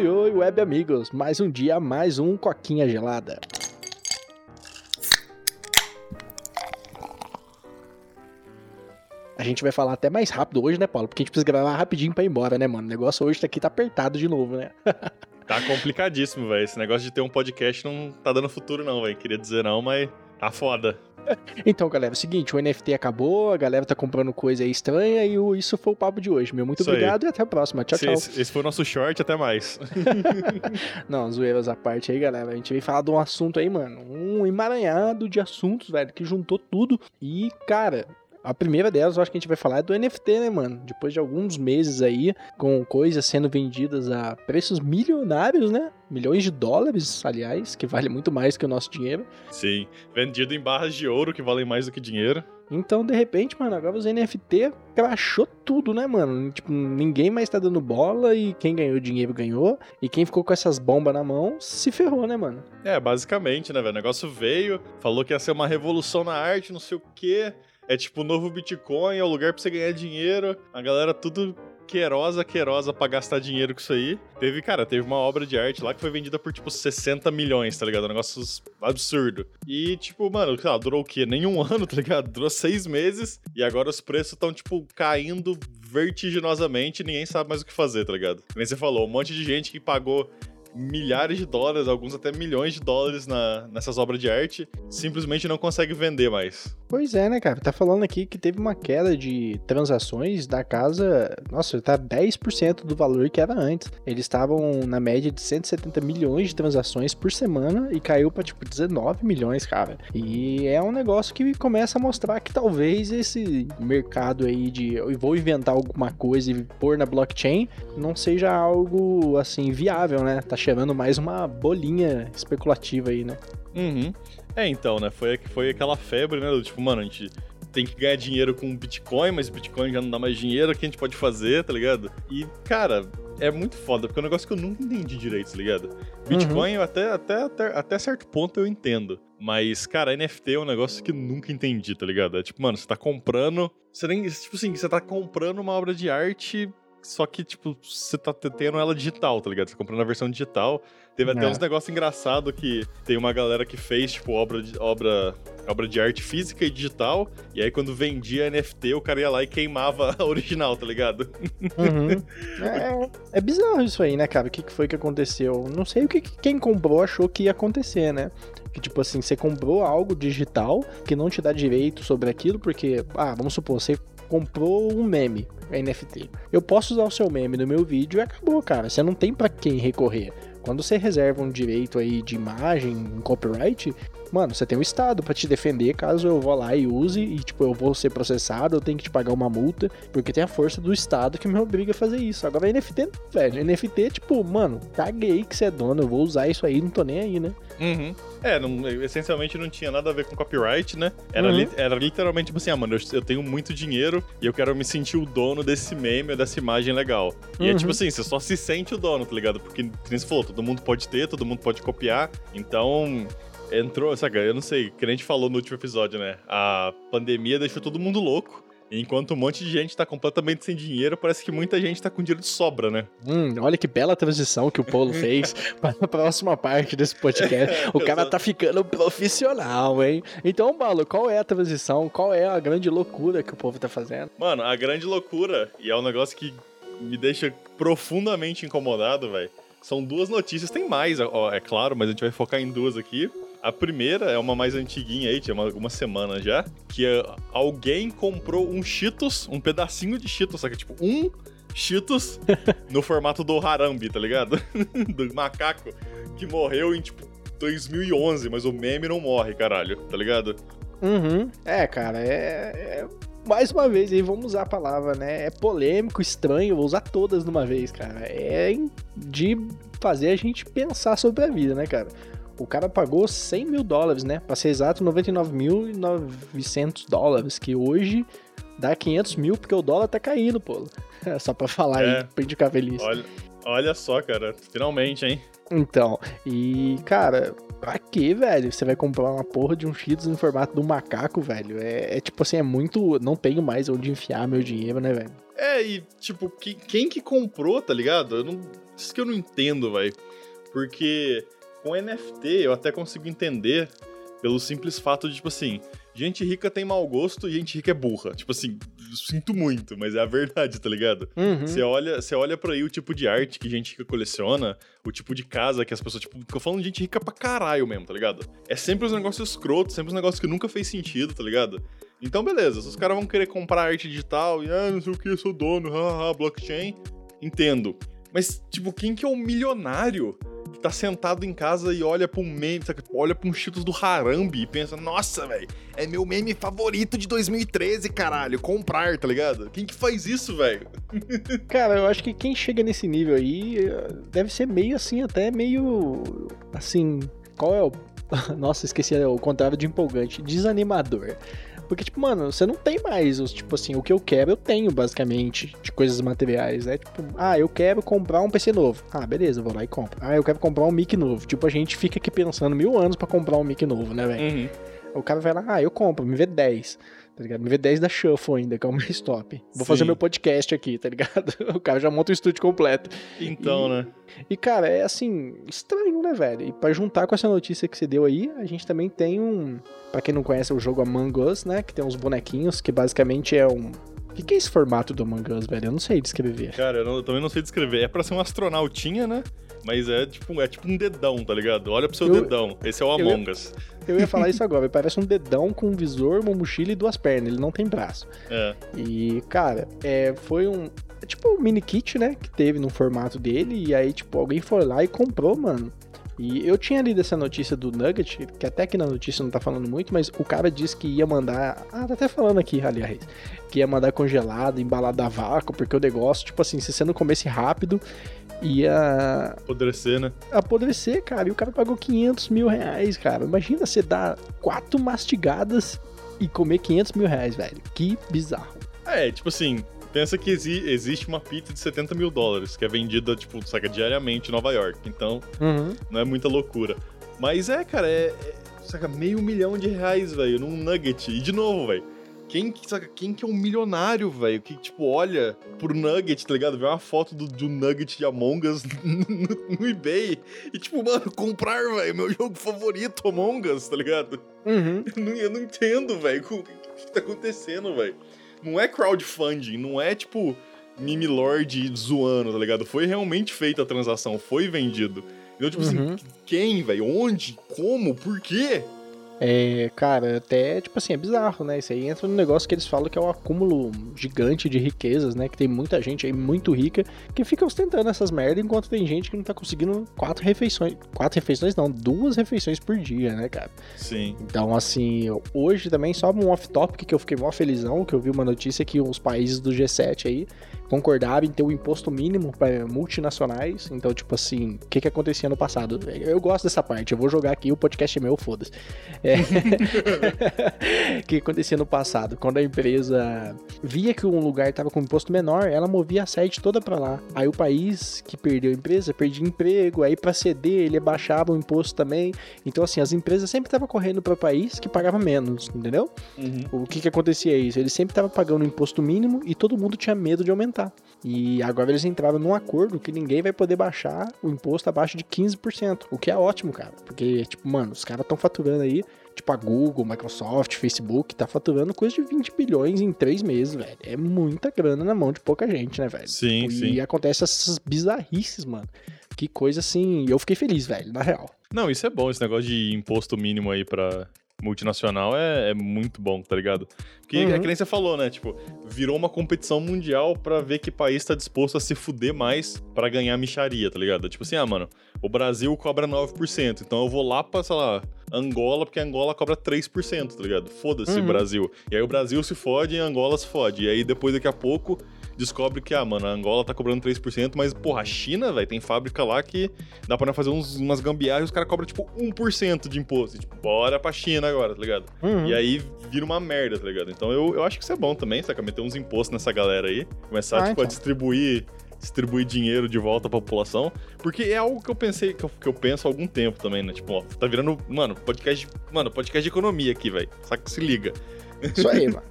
oi, oi, web amigos. Mais um dia, mais um coquinha gelada. A gente vai falar até mais rápido hoje, né, Paulo? Porque a gente precisa gravar rapidinho pra ir embora, né, mano? O negócio hoje aqui tá apertado de novo, né? tá complicadíssimo, velho. Esse negócio de ter um podcast não tá dando futuro, não, velho. Queria dizer não, mas tá foda. Então, galera, é o seguinte, o NFT acabou, a galera tá comprando coisa aí estranha e o, isso foi o papo de hoje. Meu muito isso obrigado aí. e até a próxima. Tchau, tchau. Esse, esse, foi o nosso short, até mais. Não, zoeiras à parte aí, galera. A gente veio falar de um assunto aí, mano. Um emaranhado de assuntos, velho, que juntou tudo. E, cara, a primeira delas, eu acho que a gente vai falar é do NFT, né, mano? Depois de alguns meses aí, com coisas sendo vendidas a preços milionários, né? Milhões de dólares, aliás, que vale muito mais que o nosso dinheiro. Sim, vendido em barras de ouro que valem mais do que dinheiro. Então, de repente, mano, agora os NFT crachou tudo, né, mano? Tipo, ninguém mais tá dando bola e quem ganhou dinheiro ganhou. E quem ficou com essas bombas na mão se ferrou, né, mano? É, basicamente, né, velho? O negócio veio, falou que ia ser uma revolução na arte, não sei o quê é tipo o novo Bitcoin, é o lugar pra você ganhar dinheiro. A galera tudo querosa, querosa pra gastar dinheiro com isso aí. Teve, cara, teve uma obra de arte lá que foi vendida por, tipo, 60 milhões, tá ligado? Um negócio absurdo. E, tipo, mano, sei lá, durou o quê? Nenhum ano, tá ligado? Durou seis meses e agora os preços estão, tipo, caindo vertiginosamente ninguém sabe mais o que fazer, tá ligado? Como você falou, um monte de gente que pagou milhares de dólares, alguns até milhões de dólares na, nessas obras de arte, simplesmente não consegue vender mais. Pois é, né, cara? Tá falando aqui que teve uma queda de transações da casa. Nossa, tá 10% do valor que era antes. Eles estavam na média de 170 milhões de transações por semana e caiu pra, tipo, 19 milhões, cara. E é um negócio que começa a mostrar que talvez esse mercado aí de eu vou inventar alguma coisa e pôr na blockchain não seja algo, assim, viável, né? Tá cheirando mais uma bolinha especulativa aí, né? Uhum. É, então, né? Foi, foi aquela febre, né? Do, tipo, mano, a gente tem que ganhar dinheiro com Bitcoin, mas Bitcoin já não dá mais dinheiro, o que a gente pode fazer, tá ligado? E, cara, é muito foda, porque é um negócio que eu nunca entendi direito, tá ligado? Bitcoin, uhum. até, até, até, até certo ponto eu entendo. Mas, cara, NFT é um negócio que eu nunca entendi, tá ligado? É tipo, mano, você tá comprando. Você nem. Tipo assim, você tá comprando uma obra de arte só que, tipo, você tá tendo ela digital, tá ligado? Você comprando a versão digital. Teve até é. uns negócios engraçados que tem uma galera que fez, tipo, obra de, obra, obra de arte física e digital. E aí, quando vendia NFT, o cara ia lá e queimava a original, tá ligado? Uhum. É, é, bizarro isso aí, né, cara? O que, que foi que aconteceu? Não sei o que quem comprou achou que ia acontecer, né? Que tipo assim, você comprou algo digital que não te dá direito sobre aquilo, porque, ah, vamos supor, você comprou um meme, NFT. Eu posso usar o seu meme no meu vídeo e acabou, cara. Você não tem para quem recorrer. Quando você reserva um direito aí de imagem, um copyright, mano, você tem o Estado para te defender caso eu vá lá e use e, tipo, eu vou ser processado, eu tenho que te pagar uma multa, porque tem a força do Estado que me obriga a fazer isso. Agora, NFT, velho, NFT, tipo, mano, caguei que você é dono, eu vou usar isso aí, não tô nem aí, né? Uhum. É, não, essencialmente não tinha nada a ver com copyright, né? Era, uhum. li, era literalmente tipo assim, ah, mano, eu, eu, tenho muito dinheiro e eu quero me sentir o dono desse meme ou dessa imagem legal. E uhum. é tipo uhum. assim, você só se sente o dono, tá ligado? Porque, como você falou, todo mundo pode ter, todo mundo pode copiar. Então, entrou, saca? Eu não sei, que a gente falou no último episódio, né? A pandemia deixou todo mundo louco. Enquanto um monte de gente tá completamente sem dinheiro, parece que muita gente tá com dinheiro de sobra, né? Hum, olha que bela transição que o Paulo fez para a próxima parte desse podcast. O cara tá ficando profissional, hein? Então, Paulo, qual é a transição? Qual é a grande loucura que o povo tá fazendo? Mano, a grande loucura, e é um negócio que me deixa profundamente incomodado, velho. São duas notícias, tem mais, ó, é claro, mas a gente vai focar em duas aqui. A primeira é uma mais antiguinha aí, tinha algumas semanas já, que é, alguém comprou um Cheetos, um pedacinho de Cheetos, só que tipo um Cheetos no formato do Harambe, tá ligado? do macaco que morreu em tipo 2011, mas o meme não morre, caralho, tá ligado? Uhum. É, cara, é, é mais uma vez aí, vamos usar a palavra, né? É polêmico, estranho, vou usar todas de uma vez, cara. É de fazer a gente pensar sobre a vida, né, cara? O cara pagou 100 mil dólares, né? Pra ser exato, 99.900 dólares, que hoje dá 500 mil porque o dólar tá caindo, pô. Só pra falar é. aí, pra indicar feliz. Olha, olha só, cara, finalmente, hein? Então, e, cara, pra que, velho? Você vai comprar uma porra de um Cheetos no formato do macaco, velho? É, é, tipo assim, é muito. Não tenho mais onde enfiar meu dinheiro, né, velho? É, e tipo, que, quem que comprou, tá ligado? Eu não, isso que eu não entendo, velho. Porque com NFT eu até consigo entender pelo simples fato de, tipo assim, gente rica tem mau gosto e gente rica é burra. Tipo assim, sinto muito, mas é a verdade, tá ligado? Uhum. Você olha, você olha pra aí o tipo de arte que gente rica coleciona, o tipo de casa que as pessoas, tipo, tô falando de gente rica pra caralho mesmo, tá ligado? É sempre os negócios escrotos, sempre os negócios que nunca fez sentido, tá ligado? Então, beleza, se os caras vão querer comprar arte digital e, ah, não sei o que, eu sou dono, haha, blockchain, entendo. Mas, tipo, quem que é o milionário que tá sentado em casa e olha pra um meme, sabe? olha pra um Cheetos do Harambe e pensa, nossa, velho, é meu meme favorito de 2013, caralho, comprar, tá ligado? Quem que faz isso, velho? Cara, eu acho que quem chega nesse nível aí eh, deve ser meio assim, até meio. Assim. Qual é o. Nossa, esqueci o contrário de empolgante. Desanimador. Porque, tipo, mano, você não tem mais os, tipo assim, o que eu quero eu tenho, basicamente, de coisas materiais, né? Tipo, ah, eu quero comprar um PC novo. Ah, beleza, vou lá e compro. Ah, eu quero comprar um mic novo. Tipo, a gente fica aqui pensando mil anos para comprar um mic novo, né, velho? Uhum. O cara vai lá, ah, eu compro, me vê 10. Tá ligado? Me vê 10 da Shuffle ainda, que é o mais top. Vou Sim. fazer meu podcast aqui, tá ligado? O cara já monta o estúdio completo. Então, E- né? E, cara, é assim, estranho, né, velho? E pra juntar com essa notícia que você deu aí, a gente também tem um. Pra quem não conhece o jogo Among Us, né? Que tem uns bonequinhos, que basicamente é um. O que, que é esse formato do Among Us, velho? Eu não sei descrever. Cara, eu, não- eu também não sei descrever. É pra ser um astronautinha, né? Mas é tipo, é tipo um dedão, tá ligado? Olha pro seu Eu- dedão. Esse é o eu- Among Us. Eu ia falar isso agora, parece um dedão com um visor, uma mochila e duas pernas, ele não tem braço. É. E, cara, é, foi um. é tipo um mini kit, né? Que teve no formato dele. E aí, tipo, alguém foi lá e comprou, mano. E eu tinha lido essa notícia do Nugget, que até que na notícia não tá falando muito, mas o cara disse que ia mandar. Ah, tá até falando aqui, aliás. Que ia mandar congelado, embalado a vácuo, porque o negócio, tipo assim, se você não comesse rápido, ia Apodrecer, né? apodrecer, cara. E o cara pagou 500 mil reais, cara. Imagina você dar quatro mastigadas e comer 500 mil reais, velho. Que bizarro. É, tipo assim, pensa que exi- existe uma pizza de 70 mil dólares, que é vendida, tipo, saca, diariamente em Nova York. Então, Uhum. não é muita loucura. Mas é, cara, é, é saca, meio milhão de reais, velho, num nugget. E de novo, velho. Quem, que- saca, quem que é um milionário, velho, que, tipo, olha pro nugget, tá ligado? Vê uma foto do, do nugget de Among Us no, no eBay e, tipo, mano, comprar, velho, meu jogo favorito, Among Us, tá ligado? Uhum. Eu não, eu não entendo, velho, o que, que tá acontecendo, velho. Não é crowdfunding, não é, tipo, Mimi Lord zoando, tá ligado? Foi realmente feita a transação, foi vendido. Então, tipo Uhum. assim, quem, velho? Onde? Como? Por quê? É, cara, até, tipo assim, é bizarro, né? Isso aí entra no negócio que eles falam que é um acúmulo gigante de riquezas, né? Que tem muita gente aí muito rica que fica ostentando essas merdas enquanto tem gente que não tá conseguindo quatro refeições. Quatro refeições não, duas refeições por dia, né, cara? Sim. Então, assim, hoje também, só um off-topic que eu fiquei mó felizão, que eu vi uma notícia que os países do G7 aí concordaram em ter um imposto mínimo para multinacionais. Então, tipo assim, o que que acontecia no passado? Eu gosto dessa parte, eu vou jogar aqui, o podcast é meu, foda-se. É... o que acontecia no passado? Quando a empresa via que um lugar tava com imposto menor, ela movia a sede toda para lá. Aí o país que perdeu a empresa perdia emprego, aí para ceder ele baixava o imposto também. Então, assim, as empresas sempre estavam correndo para o país que pagava menos, entendeu? Uhum. O que que acontecia isso? Eles sempre estavam pagando o imposto mínimo e todo mundo tinha medo de aumentar. E agora eles entraram num acordo que ninguém vai poder baixar o imposto abaixo de 15%, o que é ótimo, cara. Porque, tipo, mano, os caras estão faturando aí, tipo a Google, Microsoft, Facebook, tá faturando coisa de 20 bilhões em três meses, velho. É muita grana na mão de pouca gente, né, velho? Sim, e sim. acontece essas bizarrices, mano. Que coisa assim. Eu fiquei feliz, velho, na real. Não, isso é bom, esse negócio de imposto mínimo aí pra multinacional é, é muito bom, tá ligado? Porque é Uhum. que nem você falou, né? Tipo, virou uma competição mundial pra ver que país tá disposto a se fuder mais pra ganhar micharia, tá ligado? Tipo assim, ah, mano, o Brasil cobra 9%, então eu vou lá pra, sei lá, Angola, porque Angola cobra 3%, tá ligado? Foda-se, Uhum. Brasil. E aí o Brasil se fode e Angola se fode. E aí depois, daqui a pouco, descobre que, ah, mano, a Angola tá cobrando 3%, mas, porra, a China, velho, tem fábrica lá que dá pra fazer uns, umas gambiarras e os caras cobram, tipo, 1% de imposto. E, tipo, bora pra China agora, tá ligado? Uhum. E aí vira uma merda, tá ligado? Então eu, eu acho que isso é bom também, saca? Meter uns impostos nessa galera aí, começar, Ah, tipo, a então. distribuir distribuir dinheiro de volta pra população, porque é algo que eu pensei, que eu, que eu penso há algum tempo também, né? Tipo, ó, tá virando, mano, podcast, mano, podcast de economia aqui, velho. Saca que se liga. Isso aí, mano.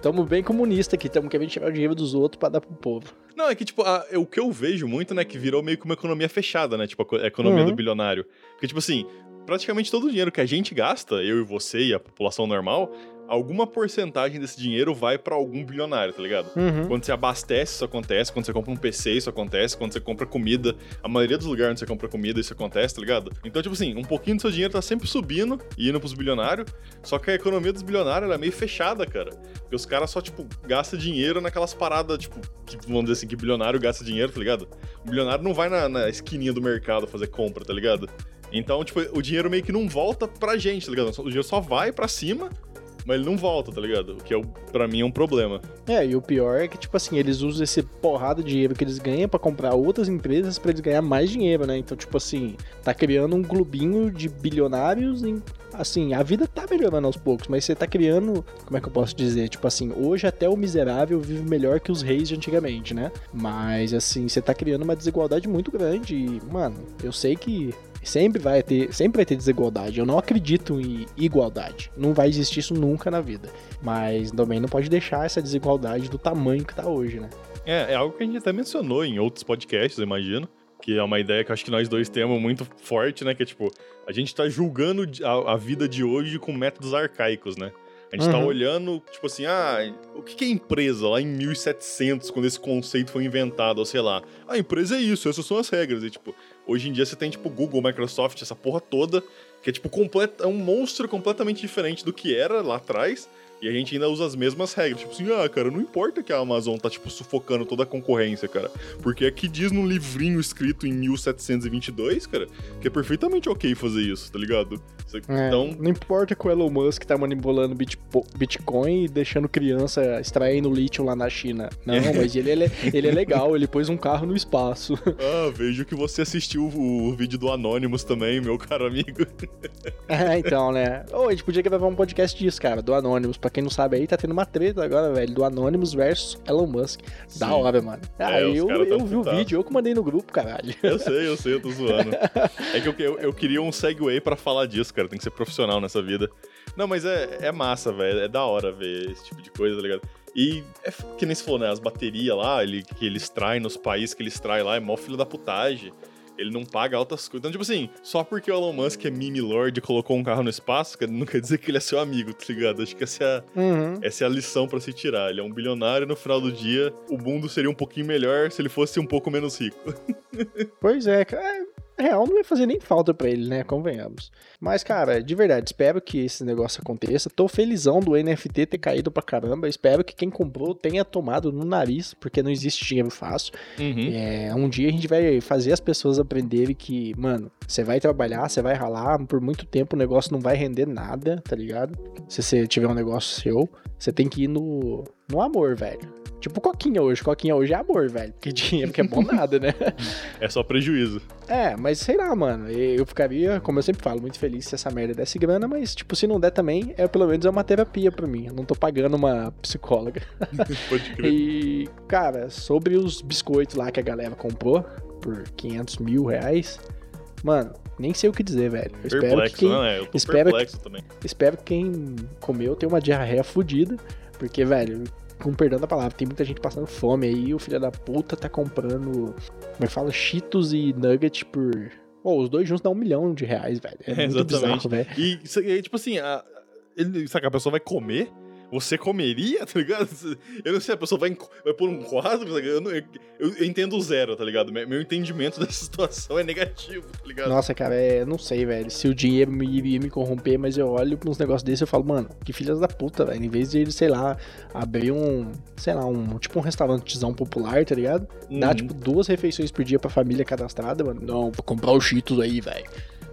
Tamo bem comunista aqui, tamo querendo tirar o dinheiro dos outros pra dar pro povo. Não, é que, tipo, a- o que eu vejo muito, né, que virou meio que uma economia fechada, né? Tipo, a economia Uhum. do bilionário. Porque, tipo assim, praticamente todo o dinheiro que a gente gasta, eu e você e a população normal, alguma porcentagem desse dinheiro vai pra algum bilionário, tá ligado? Uhum. Quando você abastece, isso acontece. Quando você compra um PC, isso acontece. Quando você compra comida, a maioria dos lugares onde você compra comida, isso acontece, tá ligado? Então, tipo assim, um pouquinho do seu dinheiro tá sempre subindo e indo pros bilionários. Só que a economia dos bilionários é meio fechada, cara. Porque os caras só, tipo, gastam dinheiro naquelas paradas, tipo, que vamos dizer assim, que bilionário gasta dinheiro, tá ligado? O bilionário não vai na, na esquininha do mercado fazer compra, tá ligado? Então, tipo, o dinheiro meio que não volta pra gente, tá ligado? O dinheiro só vai pra cima. Mas ele não volta, tá ligado? O que é, pra mim é um problema. É, e o pior é que, tipo assim, eles usam esse porrada de dinheiro que eles ganham pra comprar outras empresas pra eles ganhar mais dinheiro, né? Então, tipo assim, tá criando um clubinho de bilionários em. Assim, a vida tá melhorando aos poucos, mas você tá criando. Como é que eu posso dizer? Tipo assim, hoje até o miserável vive melhor que os reis de antigamente, né? Mas, assim, você tá criando uma desigualdade muito grande. E, mano, eu sei que sempre vai ter, sempre vai ter desigualdade. Eu não acredito em igualdade. Não vai existir isso nunca na vida. Mas também não pode deixar essa desigualdade do tamanho que tá hoje, né? É, é algo que a gente até mencionou em outros podcasts, eu imagino. Que é uma ideia que eu acho que nós dois temos muito forte, né? Que é tipo, a gente tá julgando a, a vida de hoje com métodos arcaicos, né? A gente tá Uhum. olhando, tipo assim, ah, o que que é empresa lá em 1700, quando esse conceito foi inventado, ou sei lá. A empresa é isso, essas são as regras. E, tipo, hoje em dia você tem, tipo, Google, Microsoft, essa porra toda, que é, tipo, complet... é um monstro completamente diferente do que era lá atrás. E a gente ainda usa as mesmas regras. Tipo assim, ah, cara, não importa que a Amazon tá, tipo, sufocando toda a concorrência, cara. Porque aqui diz num livrinho escrito em 1722, cara, que é perfeitamente ok fazer isso, tá ligado? É, Então, Não importa que o Elon Musk tá manipulando Bitcoin e deixando criança extraindo lítio lá na China. Não, mas ele é, le- ele é legal, ele pôs um carro no espaço. ah, vejo que você assistiu o, vídeo do Anonymous também, meu caro amigo. é, então, né? Ô, a gente podia gravar um podcast disso, cara, do Anonymous. Pra quem não sabe aí, tá tendo uma treta agora, velho, do Anonymous versus Elon Musk. Da Sim. hora, mano. Ah, É, os eu, eu vi o vídeo, eu que mandei no grupo, caralho. Eu sei, eu sei, eu tô zoando. É que eu, eu, eu queria um segue pra falar disso, cara. Tem que ser profissional nessa vida. Não, mas é, é massa, velho. É da hora ver esse tipo de coisa, tá ligado? E é que nem se falou, né? As baterias lá, ele, que ele extrai nos países que ele extrai lá, é mó filho da putagem. Ele não paga altas coisas. Então, tipo assim, só porque o Elon Musk é meme lord e colocou um carro no espaço, não quer dizer que ele é seu amigo, tá ligado? Acho que essa é a, Uhum. essa é a lição pra se tirar. Ele é um bilionário e no final do dia o mundo seria um pouquinho melhor se ele fosse um pouco menos rico. Pois é, cara. É, real não vai fazer nem falta pra ele, né? Convenhamos. Mas, cara, de verdade, espero que esse negócio aconteça. Tô felizão do NFT ter caído pra caramba. Espero que quem comprou tenha tomado no nariz, porque não existe dinheiro fácil. Uhum. É, um dia a gente vai fazer as pessoas aprenderem que, mano, você vai trabalhar, você vai ralar, por muito tempo o negócio não vai render nada, tá ligado? Se você tiver um negócio seu, você tem que ir no, no amor, velho. Tipo Coquinha hoje. Coquinha hoje é amor, velho. Porque dinheiro que é bom nada, né? É só prejuízo. É, mas sei lá, mano. Eu ficaria, como eu sempre falo, muito feliz se essa merda desse grana, mas, tipo, se não der também, é pelo menos é uma terapia pra mim. Eu não tô pagando uma psicóloga. Pode crer. E, cara, sobre os biscoitos lá que a galera comprou por 500 mil reais, mano, nem sei o que dizer, velho. Eu espero Perplexo, que quem, não é? Eu tô espero que- perplexo também. espero que quem comeu tenha uma diarreia fodida, porque, velho, com perdão da palavra, tem muita gente passando fome aí e o filho da puta tá comprando, como é que fala, Cheetos e Nugget por... Pô, os dois juntos dão um milhão de reais, velho. É, É, muito exatamente. bizarro, velho. E, aí, tipo assim, a, ele, sabe, a pessoa vai comer? Você comeria, tá ligado? Eu não sei, a pessoa vai, vai pôr um quadro, tá ligado? Eu, não- eu- eu- entendo zero, tá ligado? Meu, entendimento dessa situação é negativo, tá ligado? Nossa, cara, é, não sei, velho, se o dinheiro me iria me corromper, mas eu olho pra uns negócios desses e eu falo, mano, que filhas da puta, velho. Em vez de ele, sei lá, abrir um, sei lá, um, tipo um restaurantezão popular, tá ligado? Dá, Uhum. tipo, duas refeições por dia pra família cadastrada, mano. Não, vou comprar os Cheetos aí, velho.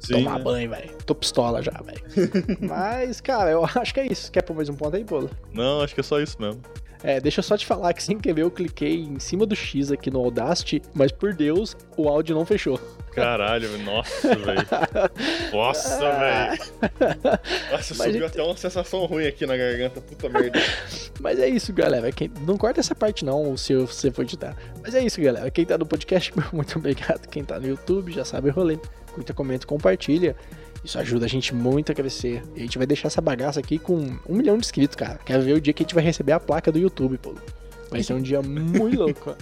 Sim, Tomar né? banho, velho. Tô pistola já, velho. mas, cara, eu acho que é isso. Quer pôr mais um ponto aí, Polo? Não, acho que é só isso mesmo. É, deixa eu só te falar que sem querer eu cliquei em cima do X aqui no Audacity, mas por Deus, o áudio não fechou. Caralho, nossa, velho. Nossa, velho. Nossa, Mas subiu então- até uma sensação ruim aqui na garganta, puta merda. Mas é isso, galera. Quem... Não corta essa parte não, se você for editar. Mas é isso, galera. Quem tá no podcast, muito obrigado. Quem tá no YouTube já sabe o rolê. Curta, comenta, compartilha. Isso ajuda a gente muito a crescer. E a gente vai deixar essa bagaça aqui com um milhão de inscritos, cara. Quero ver o dia que a gente vai receber a placa do YouTube, pô. Vai ser um dia muito louco.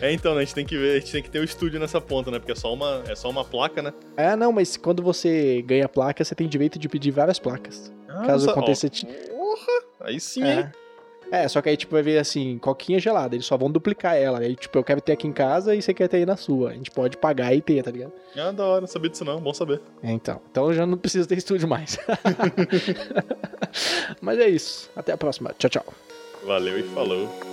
É, então, né, a gente tem que ver, a gente tem que ter o estúdio nessa ponta, né? Porque é só uma, é só uma placa, né? É, não, mas quando você ganha placa, você tem direito de pedir várias placas. Caso Nossa, aconteça. ó, Porra! Aí sim, hein? É. só que aí, tipo, vai ver assim, coquinha gelada, eles só vão duplicar ela. Aí, tipo, eu quero ter aqui em casa e você quer ter aí na sua. A gente pode pagar e ter, tá ligado? Ah, da hora, não sabia disso não, bom saber. É, então. Então eu já não preciso ter estúdio mais. Mas é isso. Até a próxima. Tchau, tchau. Valeu e falou.